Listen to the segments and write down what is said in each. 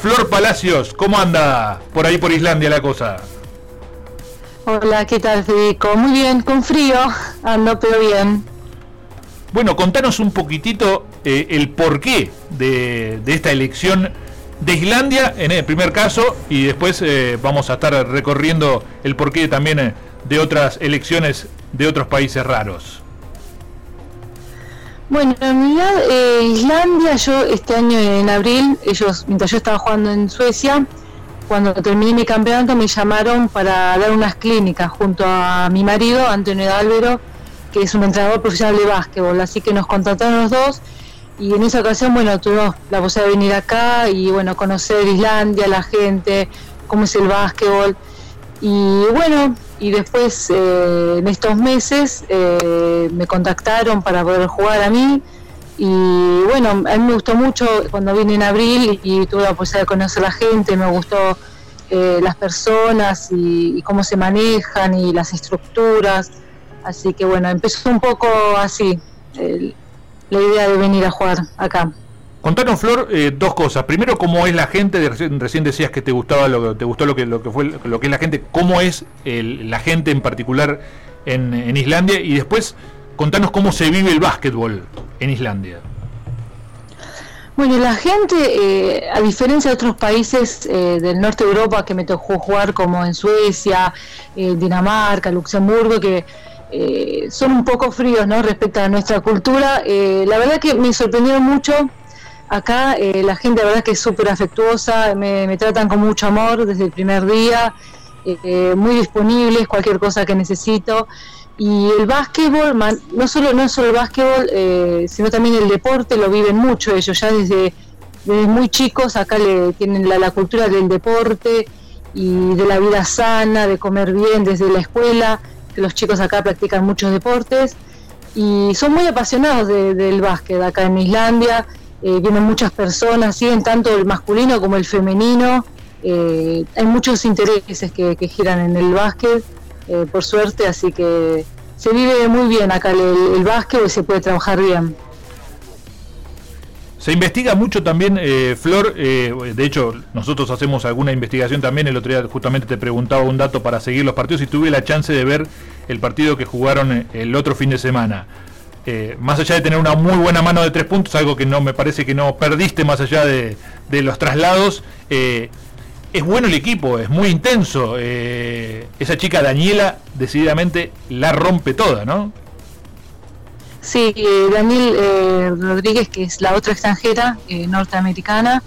Flor Palacios, ¿cómo anda por ahí por Islandia la cosa? Hola, ¿qué tal Federico? Muy bien, con frío, ando pero bien. Bueno, contanos un poquitito eh, el porqué de, de esta elección de Islandia en el primer caso y después eh, vamos a estar recorriendo el porqué también eh, de otras elecciones de otros países raros. Bueno, en realidad eh, Islandia, yo este año en abril, ellos, mientras yo estaba jugando en Suecia, cuando terminé mi campeonato me llamaron para dar unas clínicas junto a mi marido, Antonio Álvaro, que es un entrenador profesional de básquetbol, así que nos contrataron los dos y en esa ocasión, bueno, tuvimos la posibilidad de venir acá y, bueno, conocer Islandia, la gente, cómo es el básquetbol. Y bueno, y después eh, en estos meses eh, me contactaron para poder jugar a mí. Y bueno, a mí me gustó mucho cuando vine en abril y, tuve la posibilidad de conocer a la gente, me gustó eh, las personas y, cómo se manejan y las estructuras. Así que bueno, empezó un poco así. La idea de venir a jugar acá. Contanos, Flor, eh, dos cosas. Primero, cómo es la gente. Recién, decías que te gustaba lo te gustó lo que lo que fue lo que es la gente. ¿Cómo es el, la gente en particular en, en, Islandia? Y después, contanos cómo se vive el básquetbol en Islandia. Bueno, la gente, eh, a diferencia de otros países eh, del norte de Europa que me tocó jugar, como en Suecia, eh, Dinamarca, Luxemburgo, que eh, son un poco fríos ¿no? respecto a nuestra cultura. Eh, la verdad que me sorprendieron mucho. Acá eh, la gente, verdad que es súper afectuosa, me, tratan con mucho amor desde el primer día, eh, muy disponibles, cualquier cosa que necesito. Y el básquetbol, no solo, no solo el básquetbol, eh, sino también el deporte, lo viven mucho ellos, ya desde, muy chicos acá le tienen la, cultura del deporte y de la vida sana, de comer bien desde la escuela los chicos acá practican muchos deportes y son muy apasionados de, del básquet acá en Islandia. Eh, vienen muchas personas, siguen tanto el masculino como el femenino. Eh, hay muchos intereses que, giran en el básquet, eh, por suerte, así que se vive muy bien acá el, el básquet y se puede trabajar bien. Se investiga mucho también, eh, Flor, eh, de hecho nosotros hacemos alguna investigación también, el otro día justamente te preguntaba un dato para seguir los partidos y tuve la chance de ver el partido que jugaron eh, el otro fin de semana. Eh, más allá de tener una muy buena mano de tres puntos, algo que no me parece que no perdiste más allá de, de los traslados, eh, es bueno el equipo, es muy intenso. esa chica Daniela decididamente la rompe toda, ¿no? Sí, eh, Daniel eh, Rodríguez, que es la otra extranjera eh, norteamericana,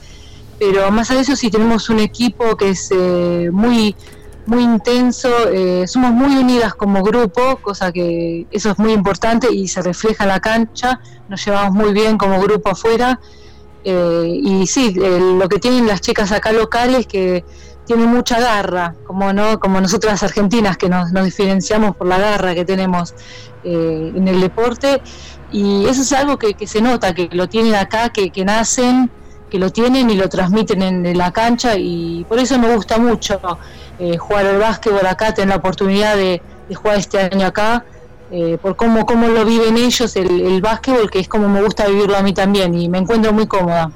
pero más allá de eso sí tenemos un equipo que es eh, muy muy intenso, eh, somos muy unidas como grupo, cosa que eso es muy importante y se refleja en la cancha, nos llevamos muy bien como grupo afuera. Y sí, lo que tienen las chicas acá locales que tienen mucha garra, como no, como nosotras argentinas que nos, nos diferenciamos por la garra que tenemos eh, en el deporte. Y eso es algo que, que, se nota, que lo tienen acá, que, que nacen, que lo tienen y lo transmiten en, la cancha y por eso me gusta mucho eh, jugar al básquetbol acá, tener la oportunidad de, jugar este año acá, eh, por cómo, cómo lo viven ellos el, el básquetbol, que es como me gusta vivirlo a mí también y me encuentro muy cómoda.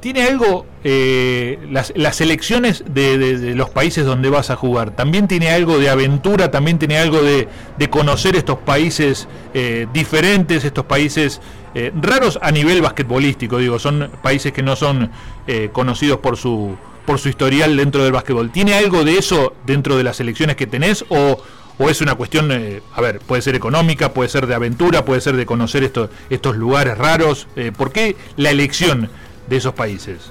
¿Tiene algo eh, las, las elecciones de, de, de, los países donde vas a jugar? ¿También tiene algo de aventura? ¿También tiene algo de, de conocer estos países eh, diferentes, estos países eh, raros a nivel basquetbolístico? Digo, son países que no son eh, conocidos por su, por su historial dentro del básquetbol. ¿Tiene algo de eso dentro de las elecciones que tenés o, o es una cuestión, eh, a ver, puede ser económica, puede ser de aventura, puede ser de conocer esto, estos lugares raros? Eh, ¿Por qué la elección? de esos países?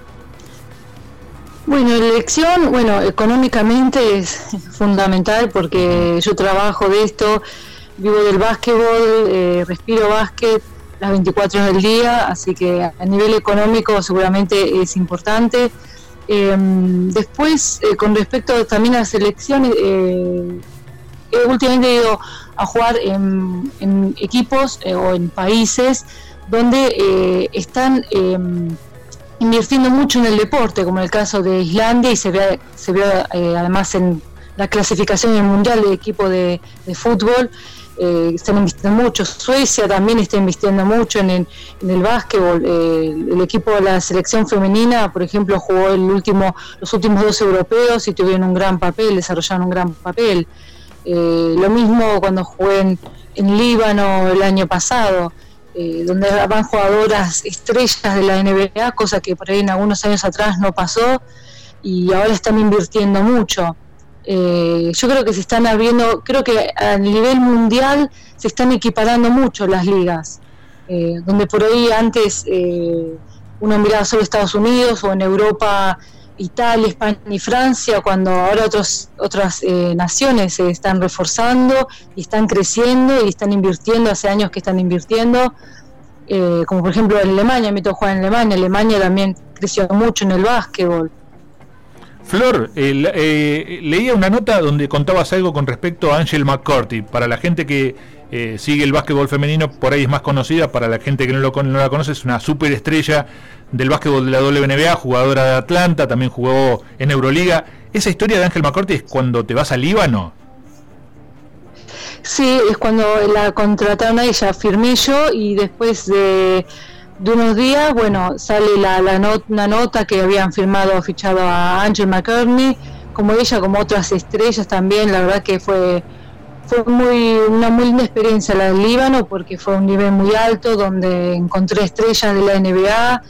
Bueno, elección, bueno, económicamente es fundamental porque yo trabajo de esto, vivo del básquetbol, eh, respiro básquet las 24 horas del día, así que a nivel económico seguramente es importante. Eh, después, eh, con respecto también a las elecciones, eh, últimamente he ido a jugar en, equipos eh, o en países donde eh, están invirtiendo mucho en el deporte, como en el caso de Islandia, y se ve, se ve eh, además en la clasificación en el mundial de equipo de fútbol, eh, están invirtiendo mucho. Suecia también está invirtiendo mucho en, el básquetbol. Eh, el equipo de la selección femenina, por ejemplo, jugó el último, los últimos dos europeos y tuvieron un gran papel, desarrollaron un gran papel. Eh, lo mismo cuando jugué en, Líbano el año pasado, donde van jugadoras estrellas de la NBA, cosa que por ahí en algunos años atrás no pasó, y ahora están invirtiendo mucho. Eh, yo creo que se están abriendo, creo que a nivel mundial se están equiparando mucho las ligas, eh, donde por ahí antes eh, uno miraba solo Estados Unidos o en Europa Italia, España y Francia, cuando ahora otros, otras naciones se están reforzando y están creciendo y están invirtiendo, hace años que están invirtiendo, como por ejemplo en Alemania, me tocó jugar en Alemania, Alemania también creció mucho en el básquetbol. Flor, eh, eh, leía una nota donde contabas algo con respecto a Angel McCourty. Para la gente que eh, sigue el básquetbol femenino, por ahí es más conocida. Para la gente que no, lo, la conoce, es una superestrella del básquetbol de la WNBA, jugadora de Atlanta, también jugó en Euroliga. ¿Esa historia de Ángel McCourty es cuando te vas a Líbano? Sí, es cuando la contrataron a ella. Firmé yo y después de de unos días, bueno, sale la, la una nota que habían firmado, fichado a Angel McCartney, como ella, como otras estrellas también, la verdad que fue fue muy una muy linda experiencia la del Líbano porque fue un nivel muy alto donde encontré estrellas de la NBA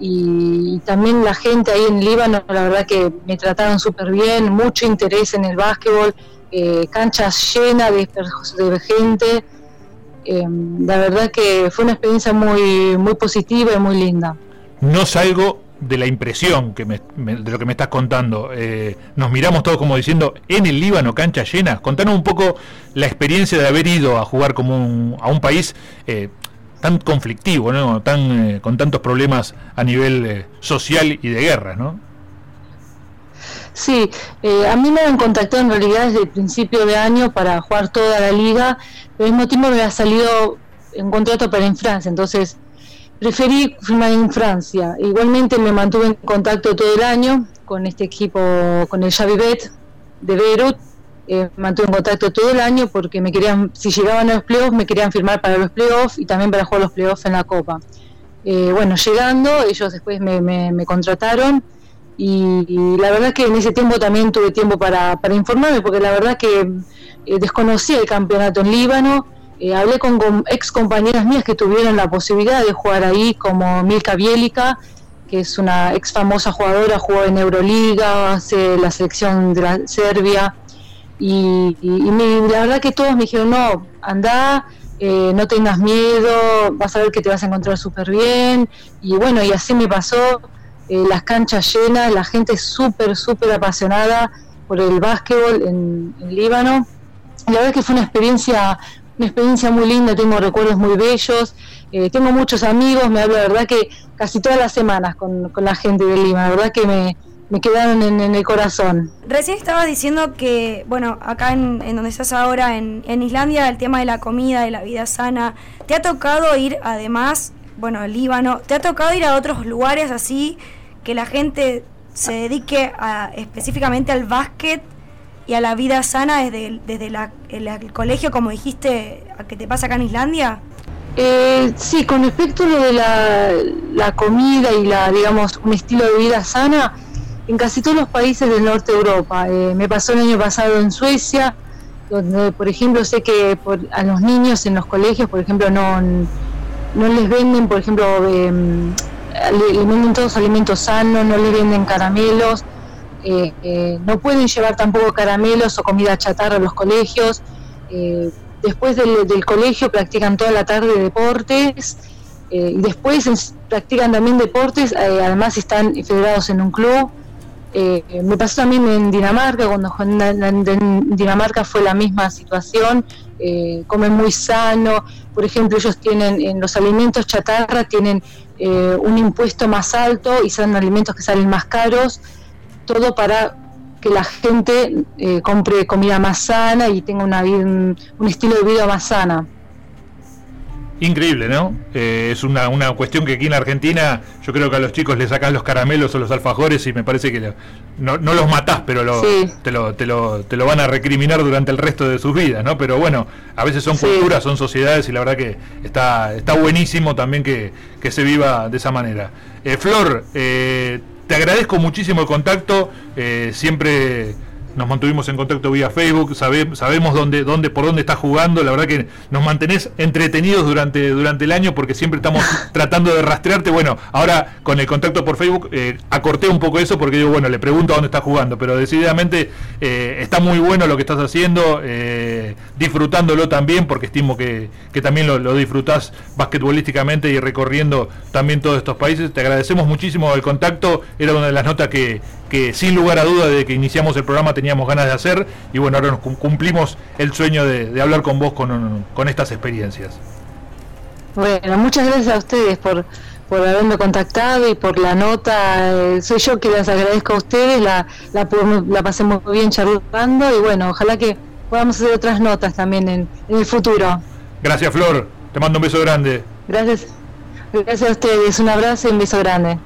y, también la gente ahí en Líbano la verdad que me trataron súper bien mucho interés en el básquetbol eh, canchas llenas de gente eh, la verdad que fue una experiencia muy, muy positiva y muy linda. No salgo de la impresión que de lo que me estás contando. Eh, nos miramos todos como diciendo, en el Líbano, cancha llena. Contanos un poco la experiencia de haber ido a jugar como a un país eh, tan conflictivo, ¿no? tan, con tantos problemas a nivel social y de guerra, ¿no? Sí, eh, a mí me han contactado en realidad desde el principio de año para jugar toda la liga, pero al mismo tiempo me ha salido un contrato para en Francia, entonces preferí firmar en Francia. Igualmente me mantuve en contacto todo el año con este equipo, con el Javivet de Beirut, eh, mantuve en contacto todo el año porque me querían, si llegaban a los playoffs, me querían firmar para los playoffs y también para jugar los playoffs en la Copa. Eh, bueno, llegando, ellos después me, me contrataron y, la verdad que en ese tiempo también tuve tiempo para, informarme, porque la verdad que eh, desconocía el campeonato en Líbano, eh, hablé con, ex compañeras mías que tuvieron la posibilidad de jugar ahí, como Milka Bielica, que es una ex famosa jugadora, jugó en Euroliga, hace la selección de la Serbia, y, la verdad que todos me dijeron, no, anda, eh, no tengas miedo, vas a ver que te vas a encontrar súper bien, y bueno, y así me pasó, eh, las canchas llenas, la gente súper, súper apasionada por el básquetbol en, Líbano. La verdad que fue una experiencia, una experiencia muy linda, tengo recuerdos muy bellos, eh, tengo muchos amigos, me hablo la verdad que casi todas las semanas con, la gente de Lima, la verdad que me, me quedaron en, el corazón. Recién estabas diciendo que, bueno, acá en, en donde estás ahora, en, en, Islandia, el tema de la comida, de la vida sana, ¿te ha tocado ir además bueno, Líbano. ¿Te ha tocado ir a otros lugares así que la gente se dedique a, específicamente al básquet y a la vida sana desde, desde el, colegio, como dijiste, a que te pasa acá en Islandia? Eh, sí, con respecto a lo de la, comida y la, digamos, un estilo de vida sana, en casi todos los países del norte de Europa. Eh, me pasó el año pasado en Suecia, donde, por ejemplo, sé que por, a los niños en los colegios, por ejemplo, no no les venden, por ejemplo, eh, le, venden todos alimentos sanos, no les venden caramelos, eh, eh, no pueden llevar tampoco caramelos o comida chatarra a los colegios. Eh, después del, colegio practican toda la tarde deportes y después practican también deportes, además están federados en un club. Me pasó también en Dinamarca, cuando en Dinamarca fue la misma situación, comen muy sano, por ejemplo, ellos tienen en los alimentos chatarra, tienen eh, un impuesto más alto y son alimentos que salen más caros, todo para que la gente eh, compre comida más sana y tenga una, un, estilo de vida más sana. Increíble, ¿no? Eh, es una, una cuestión que aquí en Argentina yo creo que a los chicos les sacas los caramelos o los alfajores y me parece que no, no, los matás, pero lo, te, lo, te, lo, te, lo, van a recriminar durante el resto de sus vidas, ¿no? Pero bueno, a veces son culturas, son sociedades y la verdad que está, está buenísimo también que, que se viva de esa manera. Eh, Flor, eh, te agradezco muchísimo el contacto, siempre nos mantuvimos en contacto vía Facebook, sabemos dónde, dónde, por dónde estás jugando, la verdad que nos mantenés entretenidos durante, durante el año porque siempre estamos tratando de rastrearte. Bueno, ahora con el contacto por Facebook eh, acorté un poco eso porque digo, bueno, le pregunto a dónde estás jugando, pero decididamente eh, está muy bueno lo que estás haciendo, eh, disfrutándolo también porque estimo que, que también lo, lo, disfrutás basquetbolísticamente y recorriendo también todos estos países. Te agradecemos muchísimo el contacto, era una de las notas que, que sin lugar a duda de que iniciamos el programa teníamos ganas de hacer y bueno, ahora nos cumplimos el sueño de, hablar con vos con, con, estas experiencias. Bueno, muchas gracias a ustedes por, por haberme contactado y por la nota. Eh, soy yo que les agradezco a ustedes, la, la, la pasé muy bien charlando y bueno, ojalá que podamos hacer otras notas también en, en el futuro. Gracias Flor, te mando un beso grande. Gracias, gracias a ustedes, un abrazo y un beso grande.